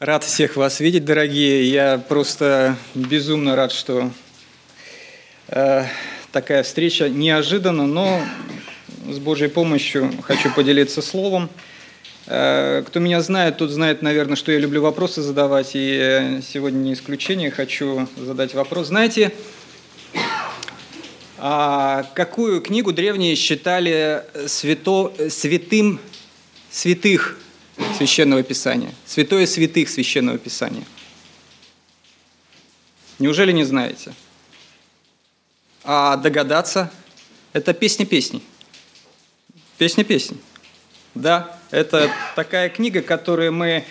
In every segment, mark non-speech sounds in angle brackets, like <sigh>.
Рад всех вас видеть, дорогие. Я просто безумно рад, что э, такая встреча неожиданно, но с Божьей помощью хочу поделиться словом. Э, кто меня знает, тот знает, наверное, что я люблю вопросы задавать, и сегодня не исключение, хочу задать вопрос. Знаете, а какую книгу древние считали свято, святым святых Священного Писания. Святое святых Священного Писания. Неужели не знаете? А догадаться – это песня песней. Песня песней. Да, это такая книга, которую мы,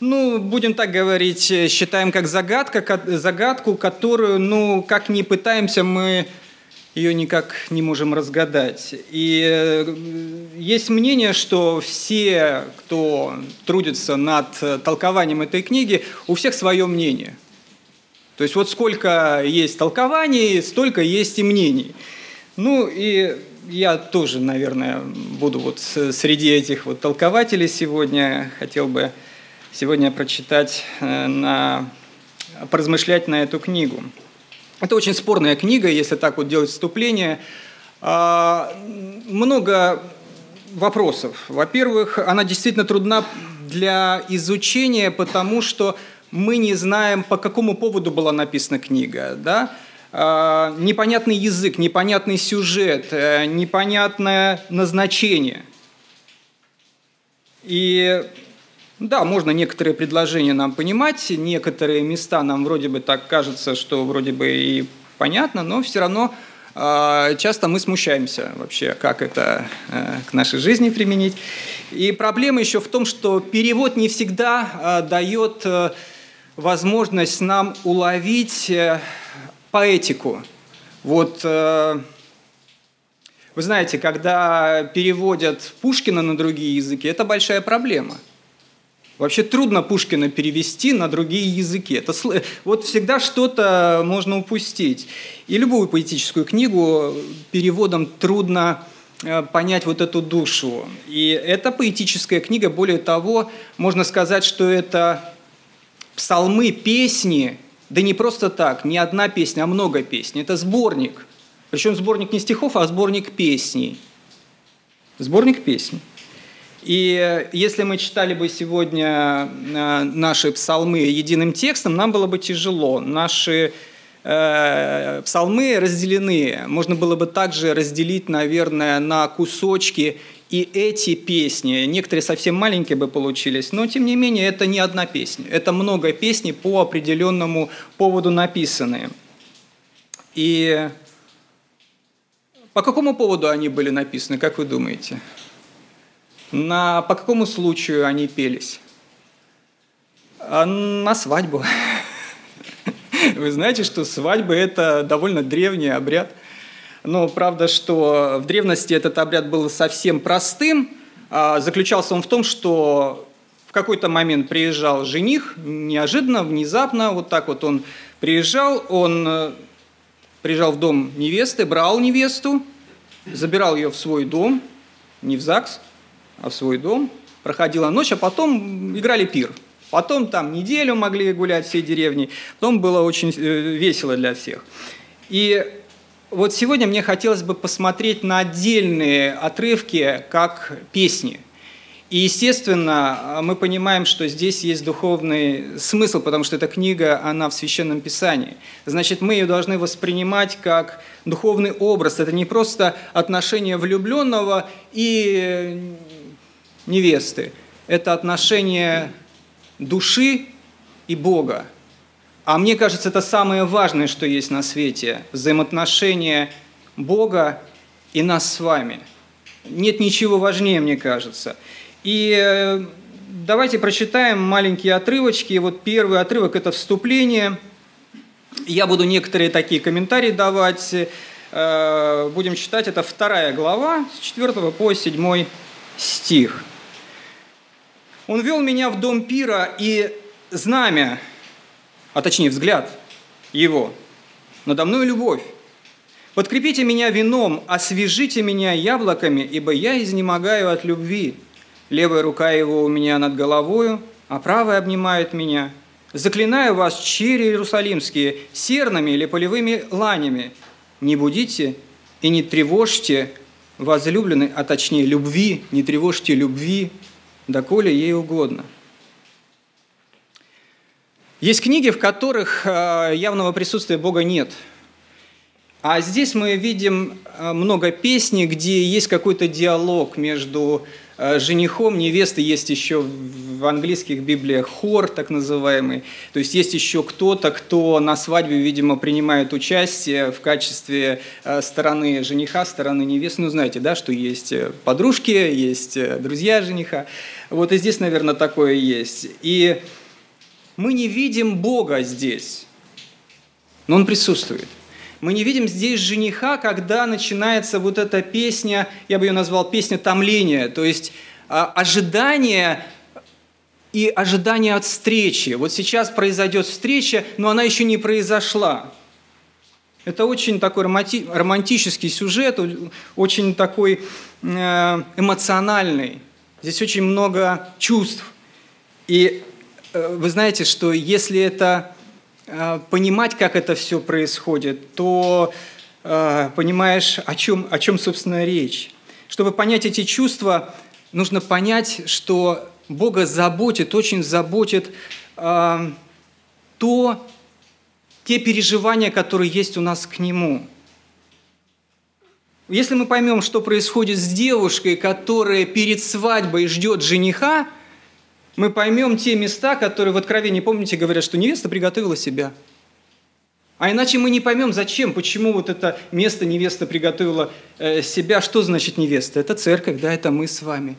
ну, будем так говорить, считаем как загадка, загадку, которую, ну, как ни пытаемся мы ее никак не можем разгадать. И э, есть мнение, что все, кто трудится над толкованием этой книги, у всех свое мнение. То есть вот сколько есть толкований, столько есть и мнений. Ну и я тоже, наверное, буду вот среди этих вот толкователей сегодня. Хотел бы сегодня прочитать, э, на, поразмышлять на эту книгу. Это очень спорная книга, если так вот делать вступление. А, много вопросов. Во-первых, она действительно трудна для изучения, потому что мы не знаем, по какому поводу была написана книга. Да? А, непонятный язык, непонятный сюжет, э, непонятное назначение. И да, можно некоторые предложения нам понимать, некоторые места нам вроде бы так кажется, что вроде бы и понятно, но все равно э, часто мы смущаемся вообще, как это э, к нашей жизни применить. И проблема еще в том, что перевод не всегда э, дает э, возможность нам уловить э, поэтику. Вот вы знаете, когда переводят Пушкина на другие языки, это большая проблема – Вообще трудно Пушкина перевести на другие языки. Это, вот всегда что-то можно упустить. И любую поэтическую книгу переводом трудно э, понять вот эту душу. И эта поэтическая книга, более того, можно сказать, что это псалмы, песни, да не просто так, не одна песня, а много песен. Это сборник. Причем сборник не стихов, а сборник песней. Сборник песней. И если мы читали бы сегодня э, наши псалмы единым текстом, нам было бы тяжело. Наши э, псалмы разделены. Можно было бы также разделить, наверное, на кусочки и эти песни. Некоторые совсем маленькие бы получились, но тем не менее это не одна песня. Это много песней по определенному поводу написанные. И по какому поводу они были написаны, как вы думаете? На, по какому случаю они пелись? А, на свадьбу. <laughs> Вы знаете, что свадьба – это довольно древний обряд. Но правда, что в древности этот обряд был совсем простым. А заключался он в том, что в какой-то момент приезжал жених, неожиданно, внезапно, вот так вот он приезжал, он э, приезжал в дом невесты, брал невесту, забирал ее в свой дом, не в ЗАГС, в свой дом, проходила ночь, а потом играли пир. Потом там неделю могли гулять всей деревни, потом было очень э, весело для всех. И вот сегодня мне хотелось бы посмотреть на отдельные отрывки, как песни. И, естественно, мы понимаем, что здесь есть духовный смысл, потому что эта книга, она в Священном Писании. Значит, мы ее должны воспринимать как духовный образ. Это не просто отношение влюбленного и невесты – это отношение души и Бога. А мне кажется, это самое важное, что есть на свете – взаимоотношения Бога и нас с вами. Нет ничего важнее, мне кажется. И э, давайте прочитаем маленькие отрывочки. Вот первый отрывок – это вступление. Я буду некоторые такие комментарии давать. Э, будем читать, это вторая глава, с 4 по 7 стих. Он вел меня в дом пира, и знамя, а точнее взгляд его, надо мной любовь. Подкрепите меня вином, освежите меня яблоками, ибо я изнемогаю от любви. Левая рука его у меня над головою, а правая обнимает меня. Заклинаю вас, чери иерусалимские, сернами или полевыми ланями. Не будите и не тревожьте возлюбленной, а точнее любви, не тревожьте любви, доколе ей угодно. Есть книги, в которых э, явного присутствия Бога нет. А здесь мы видим э, много песней, где есть какой-то диалог между женихом, невестой. Есть еще в английских библиях хор, так называемый. То есть есть еще кто-то, кто на свадьбе, видимо, принимает участие в качестве стороны жениха, стороны невесты. Ну, знаете, да, что есть подружки, есть друзья жениха. Вот и здесь, наверное, такое есть. И мы не видим Бога здесь, но Он присутствует. Мы не видим здесь жениха, когда начинается вот эта песня, я бы ее назвал песня томления, то есть а, ожидание и ожидание от встречи. Вот сейчас произойдет встреча, но она еще не произошла. Это очень такой романтический сюжет, очень такой э, эмоциональный. Здесь очень много чувств. И Э, вы знаете, что если это понимать, как это все происходит, то э, понимаешь, о чем, о чем, собственно, речь. Чтобы понять эти чувства, нужно понять, что Бога заботит, очень заботит то, те переживания, которые есть у нас к Нему. Если мы поймем, что происходит с девушкой, которая перед свадьбой ждет жениха – мы поймем те места, которые в Откровении, помните, говорят, что невеста приготовила себя. А иначе мы не поймем, зачем, почему вот это место невеста приготовила э, себя. Что значит невеста? Это церковь, да, это мы с вами.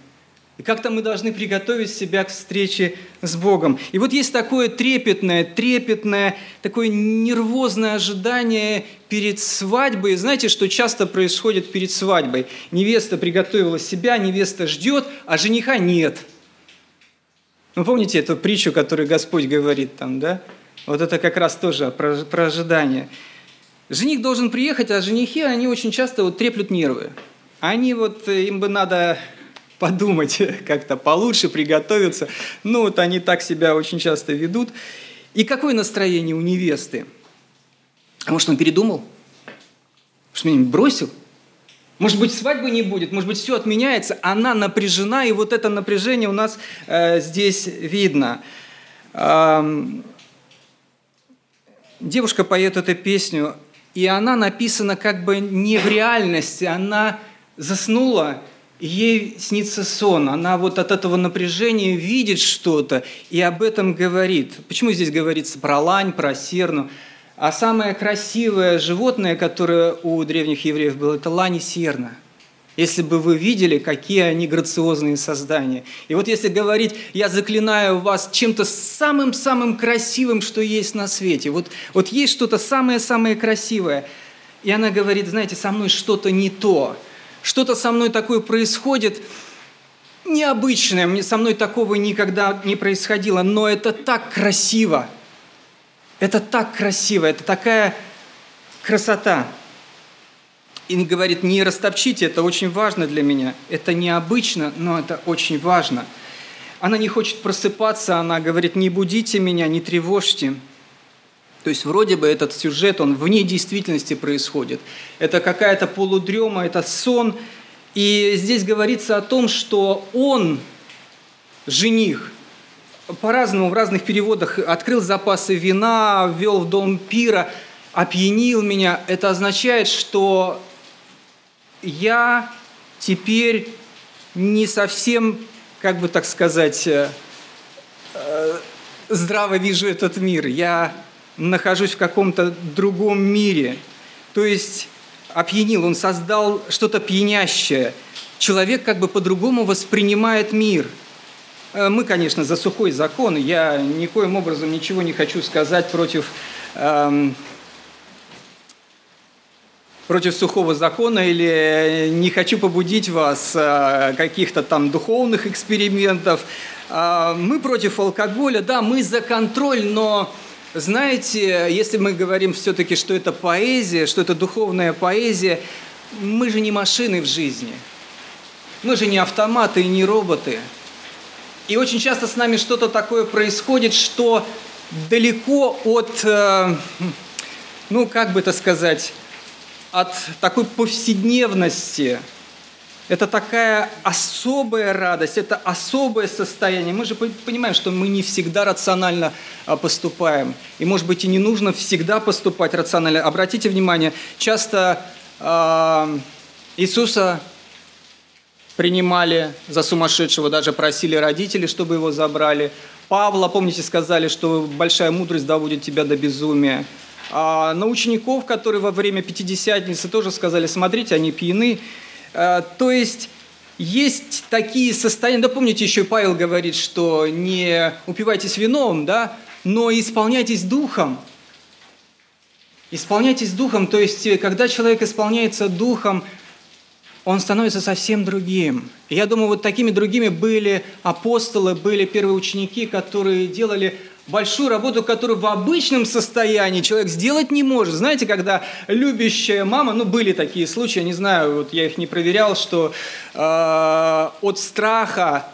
И как-то мы должны приготовить себя к встрече с Богом. И вот есть такое трепетное, трепетное, такое нервозное ожидание перед свадьбой. Знаете, что часто происходит перед свадьбой? Невеста приготовила себя, невеста ждет, а жениха нет – вы помните эту притчу, которую Господь говорит там, да? Вот это как раз тоже про, про ожидание. Жених должен приехать, а женихи, они очень часто вот треплют нервы. Они вот, э, им бы надо подумать <laughs> как-то получше, приготовиться. Ну вот они так себя очень часто ведут. И какое настроение у невесты? А может, он передумал? Что меня бросил? Может быть, свадьбы не будет, может быть, все отменяется. Она напряжена, и вот это напряжение у нас э, здесь видно. Эм, девушка поет эту песню, и она написана как бы не в реальности, она заснула, ей снится сон, она вот от этого напряжения видит что-то и об этом говорит. Почему здесь говорится про лань, про серну? А самое красивое животное, которое у древних евреев было, это лань и серна. Если бы вы видели, какие они грациозные создания. И вот если говорить, я заклинаю вас чем-то самым-самым красивым, что есть на свете. Вот, вот есть что-то самое-самое красивое. И она говорит, знаете, со мной что-то не то. Что-то со мной такое происходит, необычное. Мне со мной такого никогда не происходило. Но это так красиво. Это так красиво, это такая красота. И говорит, не растопчите, это очень важно для меня. Это необычно, но это очень важно. Она не хочет просыпаться, она говорит, не будите меня, не тревожьте. То есть вроде бы этот сюжет, он вне действительности происходит. Это какая-то полудрема, это сон. И здесь говорится о том, что он, жених, по-разному в разных переводах открыл запасы вина, ввел в дом пира, опьянил меня. Это означает, что я теперь не совсем, как бы так сказать, э, э, здраво вижу этот мир. Я нахожусь в каком-то другом мире. То есть опьянил, он создал что-то пьянящее. Человек как бы по-другому воспринимает мир – мы, конечно, за сухой закон. Я никоим образом ничего не хочу сказать против, эм, против сухого закона или не хочу побудить вас э, каких-то там духовных экспериментов. Э, мы против алкоголя, да, мы за контроль, но знаете, если мы говорим все-таки, что это поэзия, что это духовная поэзия, мы же не машины в жизни. Мы же не автоматы и не роботы. И очень часто с нами что-то такое происходит, что далеко от, э, ну как бы это сказать, от такой повседневности. Это такая особая радость, это особое состояние. Мы же понимаем, что мы не всегда рационально а, поступаем. И, может быть, и не нужно всегда поступать рационально. Обратите внимание, часто э, Иисуса принимали за сумасшедшего, даже просили родители, чтобы его забрали. Павла, помните, сказали, что большая мудрость доводит тебя до безумия. А на учеников, которые во время Пятидесятницы тоже сказали, смотрите, они пьяны. А, то есть есть такие состояния, да помните, еще Павел говорит, что не упивайтесь вином, да, но исполняйтесь духом. Исполняйтесь духом, то есть когда человек исполняется духом, он становится совсем другим. И я думаю, вот такими другими были апостолы, были первые ученики, которые делали большую работу, которую в обычном состоянии человек сделать не может. Знаете, когда любящая мама, ну были такие случаи, не знаю, вот я их не проверял, что э, от страха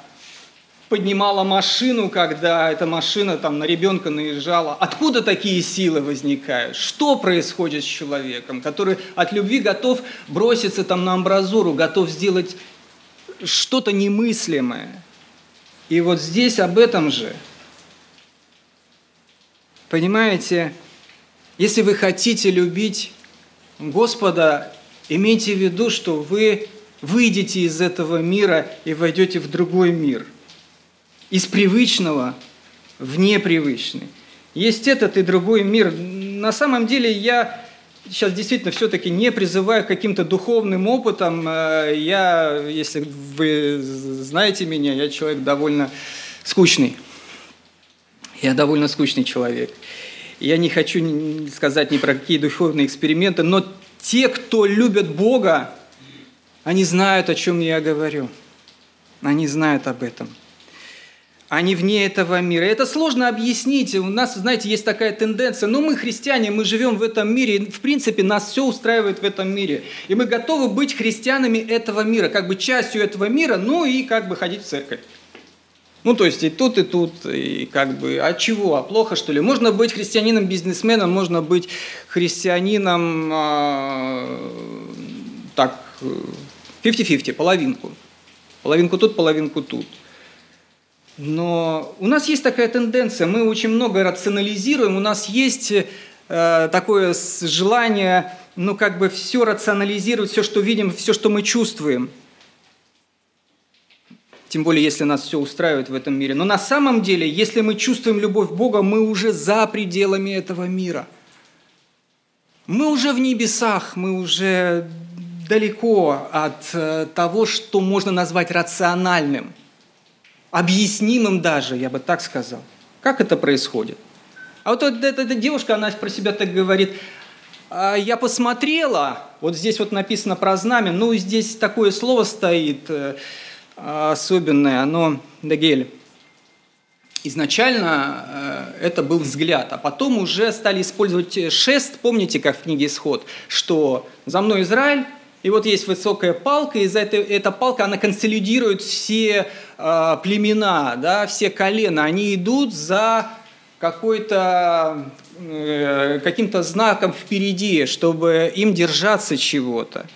поднимала машину, когда эта машина там на ребенка наезжала. Откуда такие силы возникают? Что происходит с человеком, который от любви готов броситься там на амбразуру, готов сделать что-то немыслимое? И вот здесь об этом же – Понимаете, если вы хотите любить Господа, имейте в виду, что вы выйдете из этого мира и войдете в другой мир. Из привычного в непривычный. Есть этот и другой мир. На самом деле я сейчас действительно все-таки не призываю каким-то духовным опытам. Э, я, если вы знаете меня, я человек довольно скучный. Я довольно скучный человек. Я не хочу сказать ни про какие духовные эксперименты, но те, кто любят Бога, они знают, о чем я говорю. Они знают об этом. Они вне этого мира. Это сложно объяснить. У нас, знаете, есть такая тенденция. Ну, мы христиане, мы живем в этом мире. В принципе, нас все устраивает в этом мире. И мы готовы быть христианами этого мира, как бы частью этого мира, ну и как бы ходить в церковь. Ну, то есть и тут, и тут, и как бы, а чего, а плохо, что ли? Можно быть христианином-бизнесменом, можно быть христианином, а, так, 50-50, половинку. Половинку тут, половинку тут. Но у нас есть такая тенденция, мы очень много рационализируем, у нас есть э, такое желание, ну, как бы все рационализировать, все, что видим, все, что мы чувствуем – тем более, если нас все устраивает в этом мире. Но на самом деле, если мы чувствуем любовь Бога, мы уже за пределами этого мира. Мы уже в небесах, мы уже далеко от э, того, что можно назвать рациональным, объяснимым даже, я бы так сказал. Как это происходит? А вот эта, эта девушка, она про себя так говорит, «А я посмотрела, вот здесь вот написано про знамя, ну здесь такое слово стоит, э, особенное, оно Дагель. Изначально э, это был взгляд, а потом уже стали использовать шест. Помните, как в книге «Исход», что «За мной Израиль», и вот есть высокая палка, и за это, эта палка, она консолидирует все э, племена, да, все колена. Они идут за какой-то, э, каким-то знаком впереди, чтобы им держаться чего-то.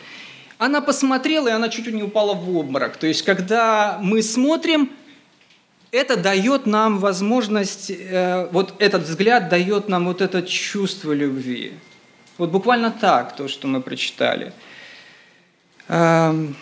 Она посмотрела, и она чуть не упала в обморок. То есть, когда мы смотрим, это дает нам возможность, э, вот этот взгляд дает нам вот это чувство любви. Вот буквально так, то, что мы прочитали. Эм,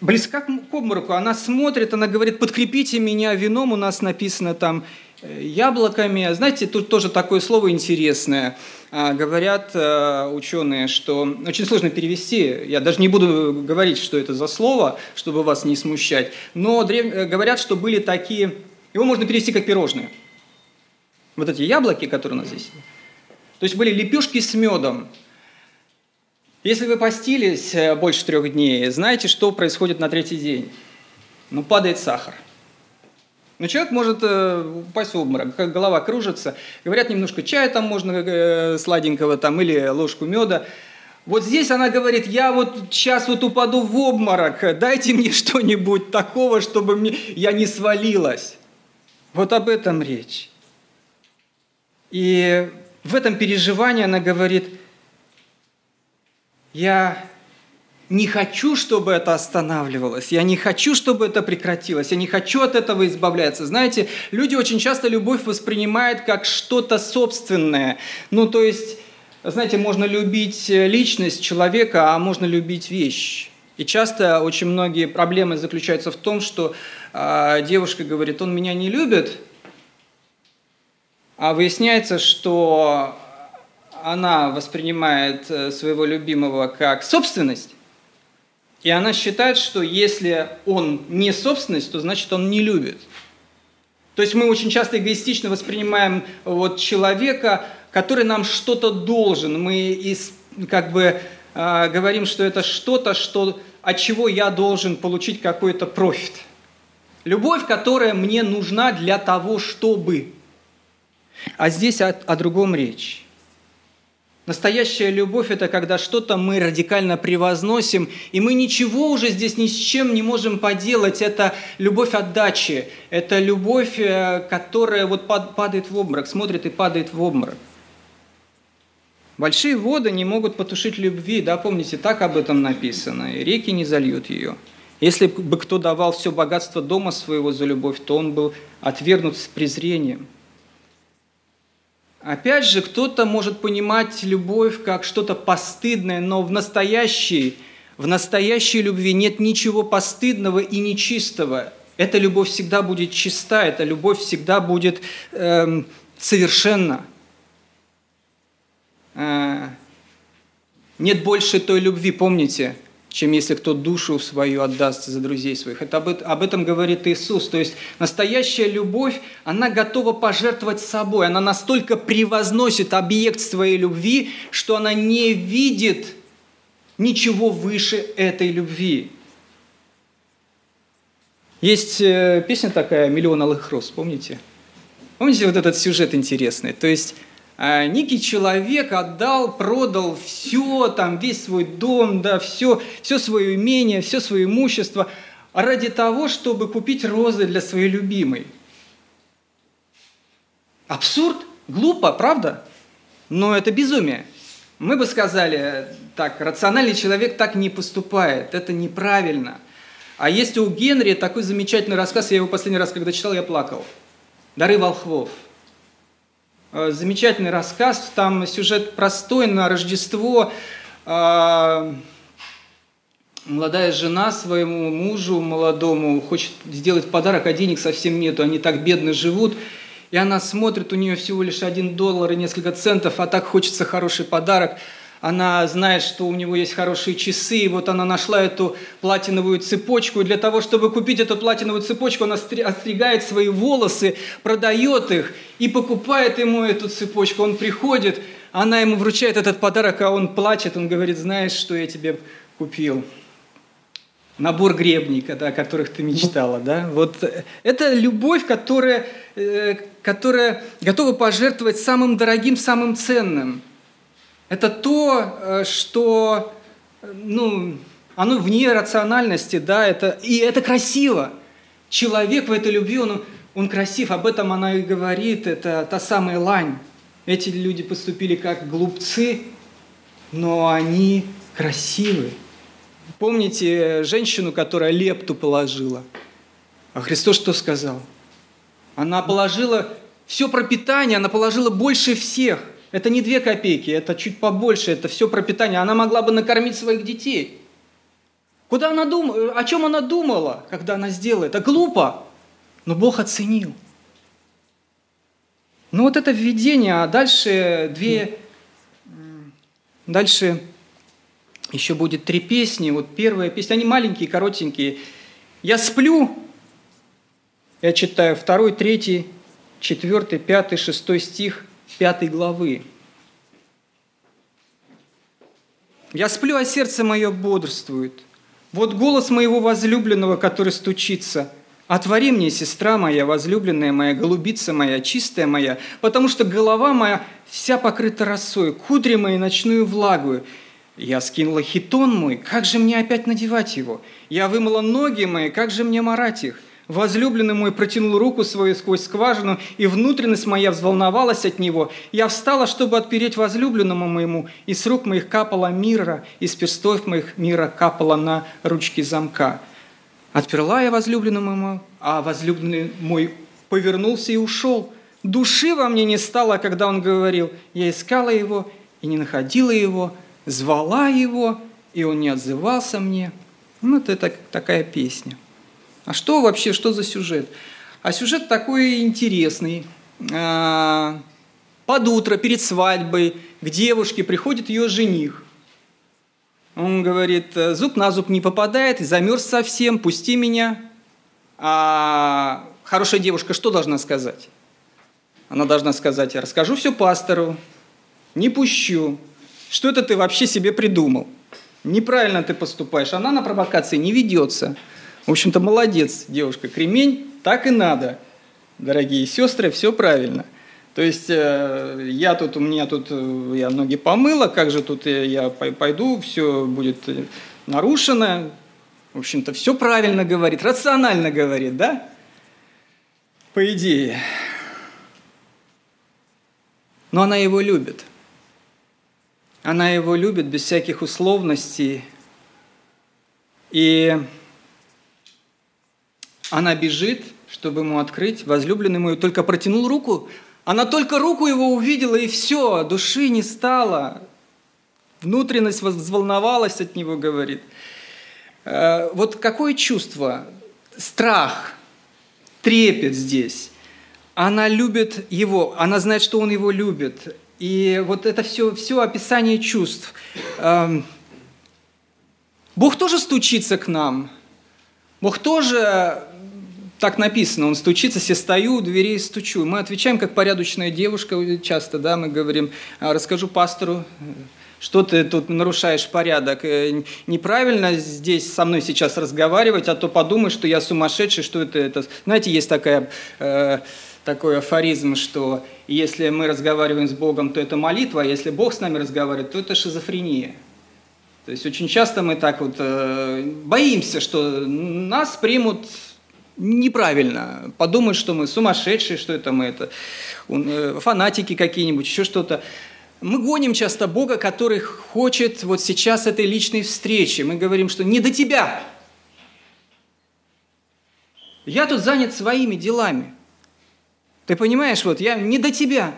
близка к обмороку, она смотрит, она говорит, подкрепите меня вином, у нас написано там э, яблоками. Знаете, тут тоже такое слово интересное – а, говорят э, ученые, что очень сложно перевести, я даже не буду говорить, что это за слово, чтобы вас не смущать, но древ... Э, говорят, что были такие, его можно перевести как пирожные. Вот эти яблоки, которые у нас здесь. То есть были лепешки с медом. Если вы постились э, больше трех дней, знаете, что происходит на третий день? Ну, падает сахар. Но человек может э, упасть в обморок, голова кружится. Говорят, немножко чая там можно э, сладенького там, или ложку меда. Вот здесь она говорит, я вот сейчас вот упаду в обморок, дайте мне <laughs> что-нибудь такого, чтобы мне, я не свалилась. Вот об этом речь. И в этом переживании она говорит, я не хочу, чтобы это останавливалось, я не хочу, чтобы это прекратилось, я не хочу от этого избавляться. Знаете, люди очень часто любовь воспринимают как что-то собственное. Ну, то есть, знаете, можно любить личность человека, а можно любить вещь. И часто очень многие проблемы заключаются в том, что э, девушка говорит, он меня не любит, а выясняется, что она воспринимает э, своего любимого как собственность, и она считает, что если он не собственность, то значит он не любит. То есть мы очень часто эгоистично воспринимаем вот человека, который нам что-то должен. Мы из, как бы э, говорим, что это что-то, что, от чего я должен получить какой-то профит. Любовь, которая мне нужна для того, чтобы. А здесь о, о другом речь. Настоящая любовь – это когда что-то мы радикально превозносим, и мы ничего уже здесь ни с чем не можем поделать. Это любовь отдачи, это любовь, э, которая вот падает в обморок, смотрит и падает в обморок. Большие воды не могут потушить любви, да, помните, так об этом написано, и реки не зальют ее. Если бы кто давал все богатство дома своего за любовь, то он был отвергнут с презрением – Опять же, кто-то может понимать любовь как что-то постыдное, но в настоящей, в настоящей любви нет ничего постыдного и нечистого. Эта любовь всегда будет чиста, эта любовь всегда будет эм, совершенна. Э, нет больше той любви, помните, чем если кто душу свою отдаст за друзей своих. Это об, об этом говорит Иисус. То есть настоящая любовь, она готова пожертвовать собой. Она настолько превозносит объект своей любви, что она не видит ничего выше этой любви. Есть э, песня такая «Миллион алых роз», помните? Помните вот этот сюжет интересный? То есть некий человек отдал, продал все, там, весь свой дом, да, все, все свое имение, все свое имущество ради того, чтобы купить розы для своей любимой. Абсурд, глупо, правда? Но это безумие. Мы бы сказали, так, рациональный человек так не поступает, это неправильно. А есть у Генри такой замечательный рассказ, я его последний раз, когда читал, я плакал. «Дары волхвов». Э, замечательный рассказ, там сюжет простой, на Рождество э, молодая жена своему мужу молодому хочет сделать подарок, а денег совсем нету, они так бедно живут, и она смотрит, у нее всего лишь один доллар и несколько центов, а так хочется хороший подарок – она знает, что у него есть хорошие часы, и вот она нашла эту платиновую цепочку, и для того, чтобы купить эту платиновую цепочку, она остригает свои волосы, продает их и покупает ему эту цепочку. Он приходит, она ему вручает этот подарок, а он плачет, он говорит, знаешь, что я тебе купил? Набор гребней, о которых ты мечтала, да? Вот это любовь, которая, э, которая готова пожертвовать самым дорогим, самым ценным – это то, э, что, ну, оно вне рациональности, да, это, и это красиво. Человек в этой любви, он, он красив, об этом она и говорит, это та самая лань. Эти люди поступили как глупцы, но они красивы. Помните женщину, которая лепту положила? А Христос что сказал? Она положила все пропитание, она положила больше всех – это не две копейки, это чуть побольше, это все пропитание. Она могла бы накормить своих детей. Куда она думала, о чем она думала, когда она сделала это? Глупо, но Бог оценил. Ну вот это введение, а дальше две, дальше еще будет три песни. Вот первая песня, они маленькие, коротенькие. Я сплю, я читаю второй, третий, четвертый, пятый, шестой стих – пятой главы. «Я сплю, а сердце мое бодрствует. Вот голос моего возлюбленного, который стучится. Отвори мне, сестра моя, возлюбленная моя, голубица моя, чистая моя, потому что голова моя вся покрыта росой, кудри мои ночную влагу. Я скинула хитон мой, как же мне опять надевать его? Я вымыла ноги мои, как же мне марать их? Возлюбленный мой протянул руку свою сквозь скважину, и внутренность моя взволновалась от него. Я встала, чтобы отпереть возлюбленному моему, и с рук моих капала мира, и с перстов моих мира капала на ручки замка. Отперла я возлюбленному моему, а возлюбленный мой повернулся и ушел. Души во мне не стало, когда он говорил. Я искала его и не находила его, звала его, и он не отзывался мне. Ну, это такая песня. А что вообще, что за сюжет? А сюжет такой интересный. А, под утро, перед свадьбой, к девушке приходит ее жених. Он говорит, зуб на зуб не попадает, замерз совсем, пусти меня. А хорошая девушка что должна сказать? Она должна сказать, расскажу все пастору, не пущу. Что это ты вообще себе придумал? Неправильно ты поступаешь. Она на провокации не ведется. В общем-то, молодец, девушка. Кремень так и надо. Дорогие сестры, все правильно. То есть э, я тут, у меня тут, э, я ноги помыла, как же тут я пойду, все будет э, нарушено. В общем-то, все правильно говорит, рационально говорит, да? По идее. Но она его любит. Она его любит без всяких условностей. И она бежит, чтобы ему открыть, возлюбленный мой только протянул руку, она только руку его увидела, и все, души не стало. Внутренность взволновалась от него, говорит. Э, вот какое чувство? Страх, трепет здесь. Она любит его, она знает, что он его любит. И вот это все, все описание чувств. Эм, Бог тоже стучится к нам. Бог тоже так написано, он стучится, все стою у дверей стучу. Мы отвечаем, как порядочная девушка часто, да, мы говорим, «А, расскажу пастору, что ты тут нарушаешь порядок. Э, неправильно здесь со мной сейчас разговаривать, а то подумай, что я сумасшедший, что это. это. Знаете, есть такая, э, такой афоризм, что если мы разговариваем с Богом, то это молитва, а если Бог с нами разговаривает, то это шизофрения. То есть очень часто мы так вот э, боимся, что нас примут неправильно. Подумают, что мы сумасшедшие, что это мы, это э, фанатики какие-нибудь, еще что-то. Мы гоним часто Бога, который хочет вот сейчас этой личной встречи. Мы говорим, что не до тебя. Я тут занят своими делами. Ты понимаешь, вот я не до тебя.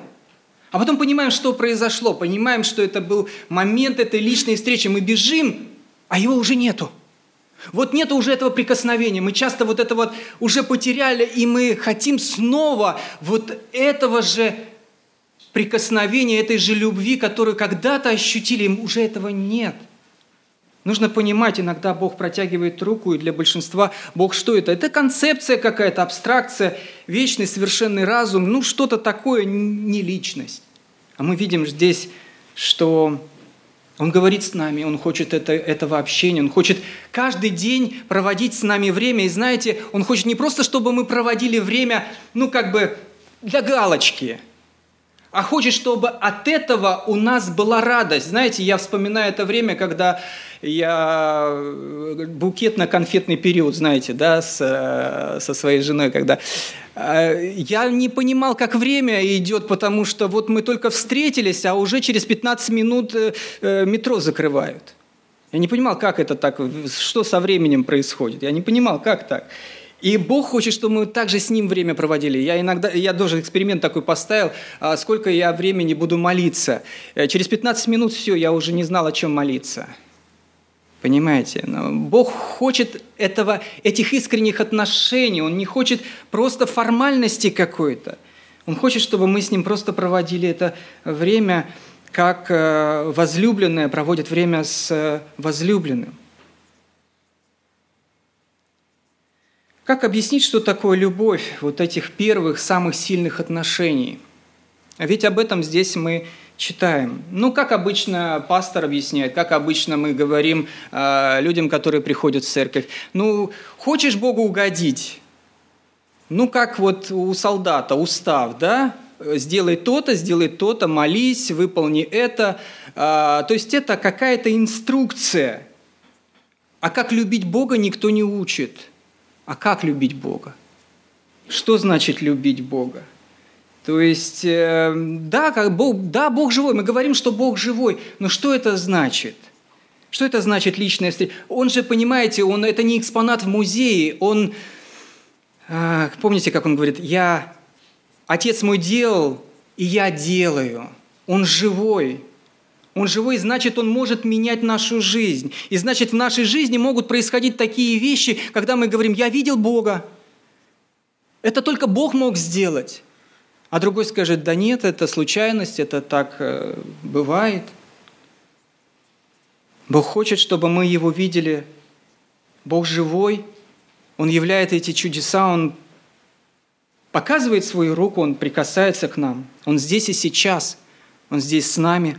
А потом понимаем, что произошло, понимаем, что это был момент этой личной встречи. Мы бежим, а его уже нету. Вот нет уже этого прикосновения. Мы часто вот это вот уже потеряли, и мы хотим снова вот этого же прикосновения, этой же любви, которую когда-то ощутили, им уже этого нет. Нужно понимать, иногда Бог протягивает руку, и для большинства Бог что это? Это концепция какая-то, абстракция, вечный совершенный разум, ну что-то такое, не личность. А мы видим здесь, что он говорит с нами, Он хочет это, этого общения, Он хочет каждый день проводить с нами время. И знаете, Он хочет не просто, чтобы мы проводили время, ну как бы для галочки, а хочет, чтобы от этого у нас была радость. Знаете, я вспоминаю это время, когда я букетно-конфетный период, знаете, да, с, со своей женой, когда э, я не понимал, как время идет, потому что вот мы только встретились, а уже через 15 минут э, э, метро закрывают. Я не понимал, как это так, что со временем происходит. Я не понимал, как так. И Бог хочет, чтобы мы также с Ним время проводили. Я иногда, я тоже эксперимент такой поставил, а, сколько я времени буду молиться. Э, через 15 минут все, я уже не знал, о чем молиться. Понимаете? Но Бог хочет этого, этих искренних отношений. Он не хочет просто формальности какой-то. Он хочет, чтобы мы с Ним просто проводили это время, как э, возлюбленная проводит время с э, возлюбленным. Как объяснить, что такое любовь вот этих первых, самых сильных отношений? А ведь об этом здесь мы читаем. Ну, как обычно пастор объясняет, как обычно мы говорим э, людям, которые приходят в церковь. Ну, хочешь Богу угодить? Ну, как вот у солдата устав, да? сделай то-то, сделай то-то, молись, выполни это. А, то есть это какая-то инструкция. А как любить Бога никто не учит. А как любить Бога? Что значит любить Бога? То есть, э, да, как Бог, да, Бог живой, мы говорим, что Бог живой, но что это значит? Что это значит личная встреча? Он же, понимаете, он, это не экспонат в музее, он, э, помните, как он говорит, я, отец мой делал, и я делаю. Он живой, он живой, значит, Он может менять нашу жизнь. И значит, в нашей жизни могут происходить такие вещи, когда мы говорим, я видел Бога. Это только Бог мог сделать. А другой скажет, да нет, это случайность, это так э, бывает. Бог хочет, чтобы мы Его видели. Бог живой, Он являет эти чудеса, Он показывает свою руку, Он прикасается к нам. Он здесь и сейчас, Он здесь с нами.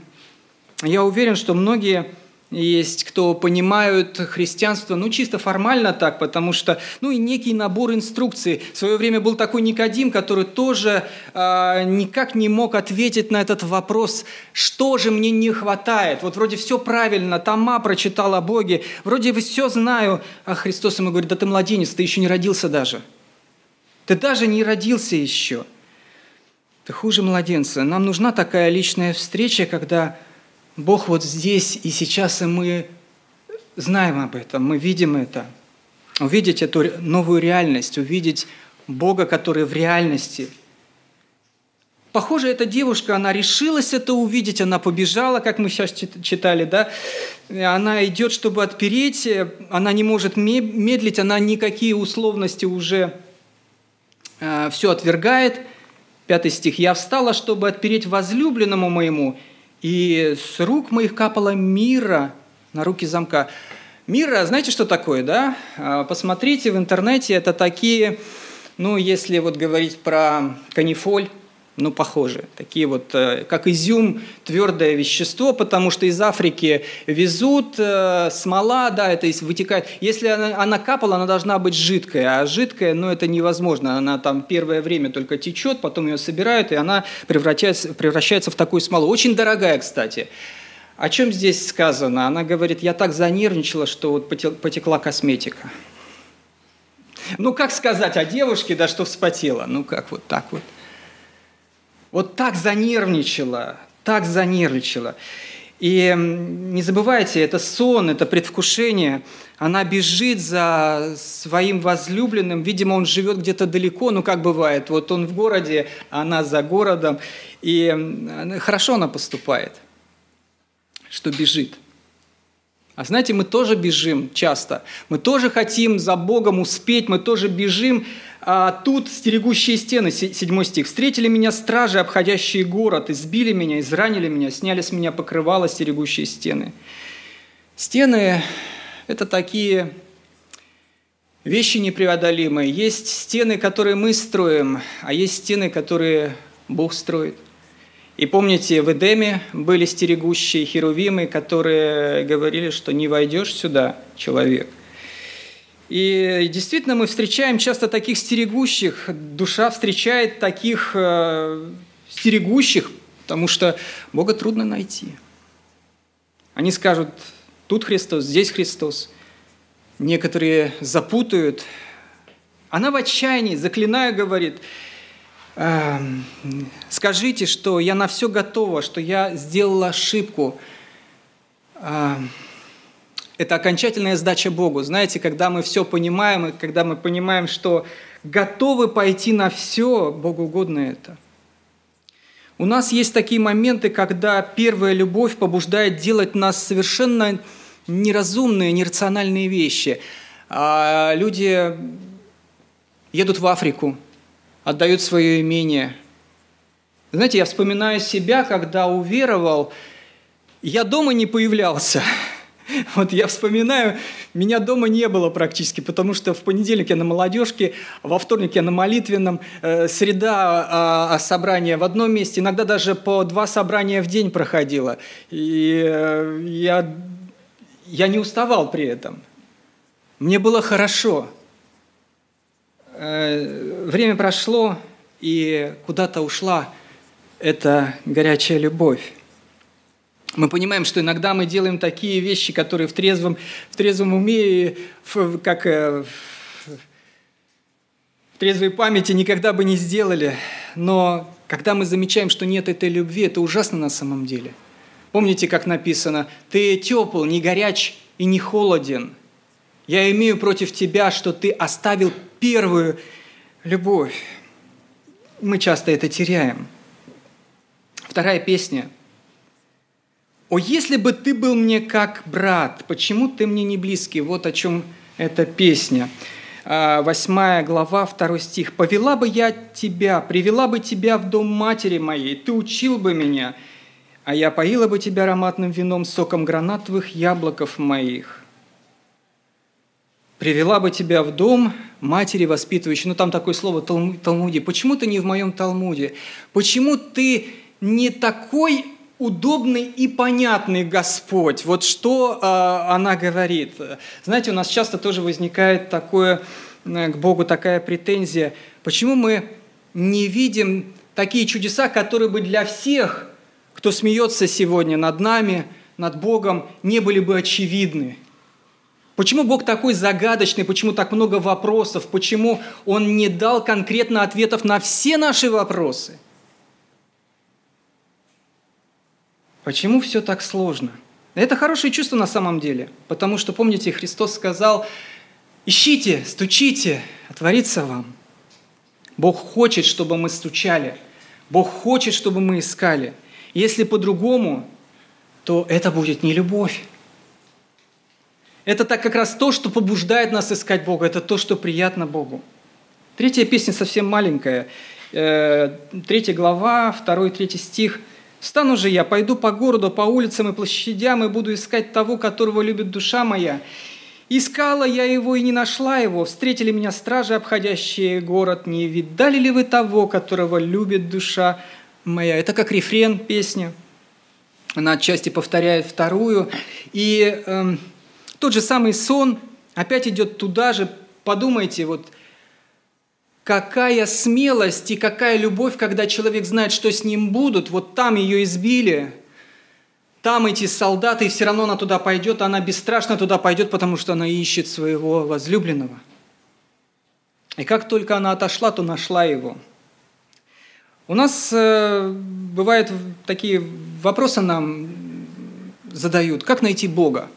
Я уверен, что многие есть кто понимают христианство, ну, чисто формально так, потому что, ну, и некий набор инструкций. В свое время был такой Никодим, который тоже э, никак не мог ответить на этот вопрос, что же мне не хватает. Вот вроде все правильно, Тома прочитал о Боге, вроде все знаю, а Христос ему говорит, да ты младенец, ты еще не родился даже. Ты даже не родился еще. Ты хуже младенца. Нам нужна такая личная встреча, когда Бог вот здесь и сейчас, и мы знаем об этом, мы видим это. Увидеть эту новую реальность, увидеть Бога, который в реальности. Похоже, эта девушка, она решилась это увидеть, она побежала, как мы сейчас читали, да, она идет, чтобы отпереть, она не может медлить, она никакие условности уже э, все отвергает. Пятый стих. «Я встала, чтобы отпереть возлюбленному моему, и с рук моих капало мира на руки замка. Мира, знаете, что такое, да? А, посмотрите в интернете, это такие, ну, если вот говорить про канифоль, ну, похожи. Такие вот, э, как изюм, твердое вещество, потому что из Африки везут э, смола, да, это вытекает. Если она, она капала, она должна быть жидкая, а жидкая, ну, это невозможно. Она там первое время только течет, потом ее собирают, и она превращается, превращается в такую смолу. Очень дорогая, кстати. О чем здесь сказано? Она говорит, я так занервничала, что вот потекла косметика. Ну, как сказать о девушке, да, что вспотела? Ну, как вот так вот вот так занервничала, так занервничала. И не забывайте, это сон, это предвкушение. Она бежит за своим возлюбленным. Видимо, он живет где-то далеко, ну как бывает. Вот он в городе, а она за городом. И хорошо она поступает, что бежит. А знаете, мы тоже бежим часто. Мы тоже хотим за Богом успеть, мы тоже бежим, а тут стерегущие стены, седьмой стих. «Встретили меня стражи, обходящие город, избили меня, изранили меня, сняли с меня покрывало стерегущие стены». Стены – это такие вещи непреодолимые. Есть стены, которые мы строим, а есть стены, которые Бог строит. И помните, в Эдеме были стерегущие херувимы, которые говорили, что не войдешь сюда, человек. И действительно мы встречаем часто таких стерегущих, душа встречает таких э, стерегущих, потому что Бога трудно найти. Они скажут, тут Христос, здесь Христос. Некоторые запутают. Она в отчаянии, заклиная, говорит, э, скажите, что я на все готова, что я сделала ошибку. Э, это окончательная сдача Богу. Знаете, когда мы все понимаем, и когда мы понимаем, что готовы пойти на все, Богу угодно это. У нас есть такие моменты, когда первая любовь побуждает делать нас совершенно неразумные, нерациональные вещи. А люди едут в Африку, отдают свое имение. Знаете, я вспоминаю себя, когда уверовал, я дома не появлялся – <laughs> Вот я вспоминаю, меня дома не было практически, потому что в понедельник я на молодежке, во вторник я на молитвенном, э, среда а собрание в одном месте, иногда даже по два собрания в день проходило. И э, я, я не уставал при этом. Мне было хорошо. Э, время прошло, и куда-то ушла – это горячая любовь. Мы понимаем, что иногда мы делаем такие вещи, которые в трезвом, в трезвом уме, как э, в трезвой памяти никогда бы не сделали. Но когда мы замечаем, что нет этой любви, это ужасно на самом деле. Помните, как написано, «Ты тепл, не горяч и не холоден. Я имею против тебя, что ты оставил первую любовь». Мы часто это теряем. Вторая песня. «О, если бы ты был мне как брат, почему ты мне не близкий?» Вот о чем эта песня. 8 а, глава, 2 стих. «Повела бы я тебя, привела бы тебя в дом матери моей, ты учил бы меня, а я поила бы тебя ароматным вином, соком гранатовых яблоков моих». «Привела бы тебя в дом матери воспитывающей». Ну, там такое слово Талмуде. Почему ты не в моем Талмуде? Почему ты не такой удобный и понятный Господь. Вот что э, она говорит. Знаете, у нас часто тоже возникает такое э, к Богу такая претензия. Почему мы не видим такие чудеса, которые бы для всех, кто смеется сегодня над нами, над Богом, не были бы очевидны? Почему Бог такой загадочный, почему так много вопросов, почему Он не дал конкретно ответов на все наши вопросы – Почему все так сложно? Это хорошее чувство на самом деле, потому что, помните, Христос сказал, ищите, стучите, отворится вам. Бог хочет, чтобы мы стучали. Бог хочет, чтобы мы искали. Если по-другому, то это будет не любовь. Это так как раз то, что побуждает нас искать Бога, это то, что приятно Богу. Третья песня совсем маленькая. Э, третья глава, второй, третий стих – Стану же я, пойду по городу, по улицам и площадям, и буду искать того, которого любит душа моя. Искала я его и не нашла его. Встретили меня стражи, обходящие город. Не видали ли вы того, которого любит душа моя? Это как рефрен песни. Она отчасти повторяет вторую. И э, тот же самый сон опять идет туда же. Подумайте, вот – какая смелость и какая любовь, когда человек знает, что с ним будут. Вот там ее избили, там эти солдаты, и все равно она туда пойдет, она бесстрашно туда пойдет, потому что она ищет своего возлюбленного. И как только она отошла, то нашла его. У нас э, бывают такие вопросы нам задают, как найти Бога?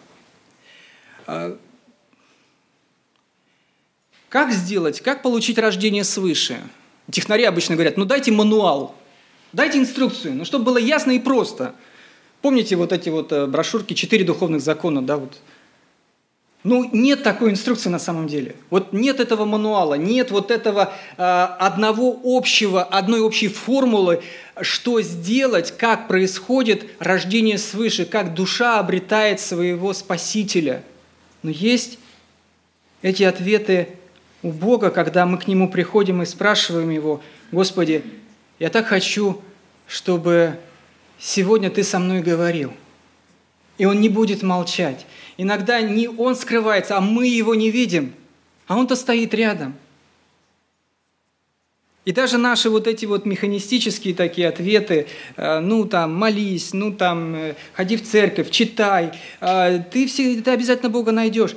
Как сделать, как получить рождение свыше? Технари обычно говорят, ну дайте мануал, дайте инструкцию, ну чтобы было ясно и просто. Помните вот эти вот э, брошюрки «Четыре духовных закона», да, вот ну, нет такой инструкции на самом деле. Вот нет этого мануала, нет вот этого э, одного общего, одной общей формулы, что сделать, как происходит рождение свыше, как душа обретает своего Спасителя. Но есть эти ответы у Бога, когда мы к Нему приходим и спрашиваем Его, «Господи, я так хочу, чтобы сегодня Ты со мной говорил». И Он не будет молчать. Иногда не Он скрывается, а мы Его не видим, а Он-то стоит рядом. И даже наши вот эти вот механистические такие ответы, э, ну там молись, ну там э, ходи в церковь, читай, э, ты, все, ты обязательно Бога найдешь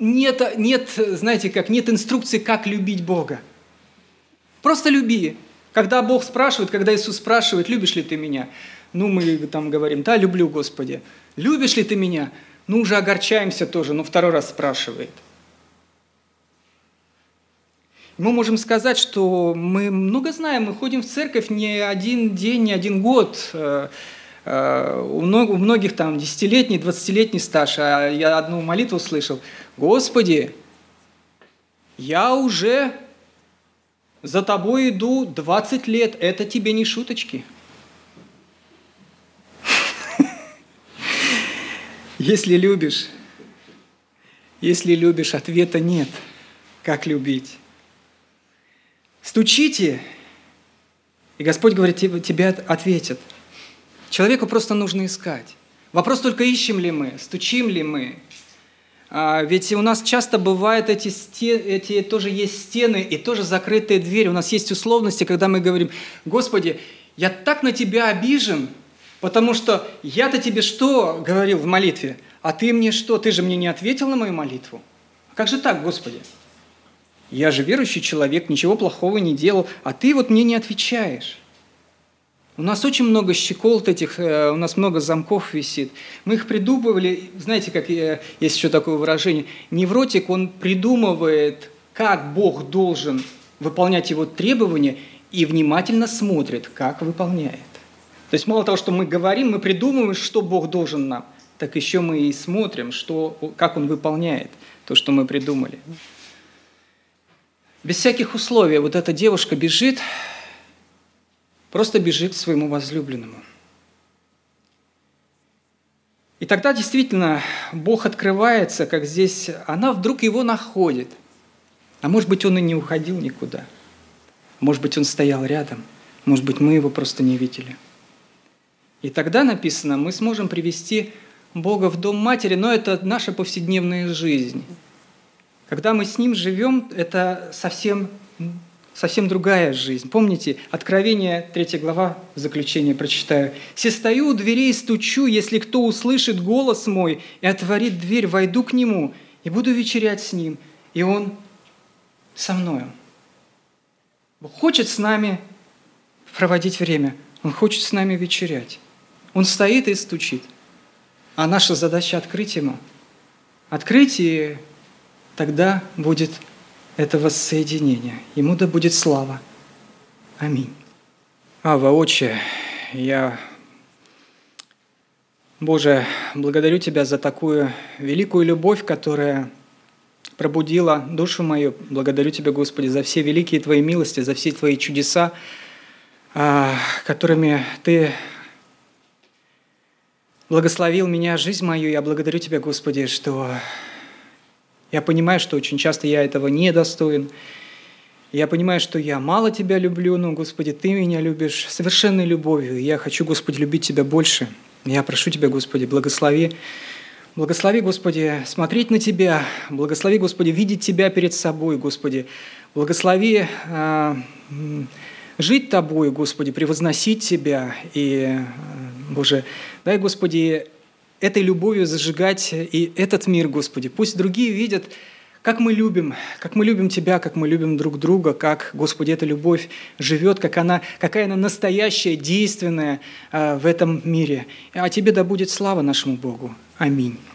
нет, нет, знаете, как нет инструкции, как любить Бога. Просто люби. Когда Бог спрашивает, когда Иисус спрашивает, любишь ли ты меня? Ну, мы там говорим, да, люблю, Господи. Любишь ли ты меня? Ну, уже огорчаемся тоже, но второй раз спрашивает. Мы можем сказать, что мы много знаем, мы ходим в церковь не один день, не один год. Э, у многих там десятилетний, двадцатилетний стаж, а я одну молитву слышал. Господи, я уже за тобой иду 20 лет, это тебе не шуточки. Если любишь, если любишь, ответа нет. Как любить? Стучите, и Господь говорит, тебе ответят – Человеку просто нужно искать. Вопрос только, ищем ли мы, стучим ли мы. А, ведь у нас часто бывают эти, стены, эти тоже есть стены и тоже закрытые двери. У нас есть условности, когда мы говорим, Господи, я так на тебя обижен, потому что я-то тебе что говорил в молитве, а ты мне что, ты же мне не ответил на мою молитву? Как же так, Господи? Я же верующий человек, ничего плохого не делал, а ты вот мне не отвечаешь. У нас очень много щеколд этих, э, у нас много замков висит. Мы их придумывали, знаете, как есть еще такое выражение, невротик, он придумывает, как Бог должен выполнять его требования и внимательно смотрит, как выполняет. То есть мало того, что мы говорим, мы придумываем, что Бог должен нам, так еще мы и смотрим, что, как Он выполняет то, что мы придумали. Без всяких условий вот эта девушка бежит, просто бежит к своему возлюбленному. И тогда действительно Бог открывается, как здесь, она вдруг его находит. А может быть, он и не уходил никуда. Может быть, он стоял рядом. Может быть, мы его просто не видели. И тогда написано, мы сможем привести Бога в дом матери, но это наша повседневная жизнь. Когда мы с Ним живем, это совсем совсем другая жизнь. Помните, Откровение, 3 глава, в заключение прочитаю. «Се стою у дверей и стучу, если кто услышит голос мой и отворит дверь, войду к нему и буду вечерять с ним, и он со мною». Бог хочет с нами проводить время, Он хочет с нами вечерять. Он стоит и стучит. А наша задача открыть Ему. Открыть, и тогда будет это воссоединение. Ему да будет слава. Аминь. Ава, Отче, я, Боже, благодарю Тебя за такую великую любовь, которая пробудила душу мою. Благодарю Тебя, Господи, за все великие Твои милости, за все Твои чудеса, а, которыми Ты благословил меня, жизнь мою. Я благодарю Тебя, Господи, что я понимаю, что очень часто я этого не достоин. Я понимаю, что я мало Тебя люблю, но, Господи, Ты меня любишь совершенной любовью. Я хочу, Господи, любить Тебя больше. Я прошу Тебя, Господи, благослови. Благослови, Господи, смотреть на Тебя. Благослови, Господи, видеть Тебя перед собой, Господи. Благослови э, жить Тобой, Господи, превозносить Тебя. И, э, Боже, дай, Господи, этой любовью зажигать и этот мир, Господи. Пусть другие видят, как мы любим, как мы любим Тебя, как мы любим друг друга, как, Господи, эта любовь живет, как она, какая она настоящая, действенная э, в этом мире. А Тебе да будет слава нашему Богу. Аминь.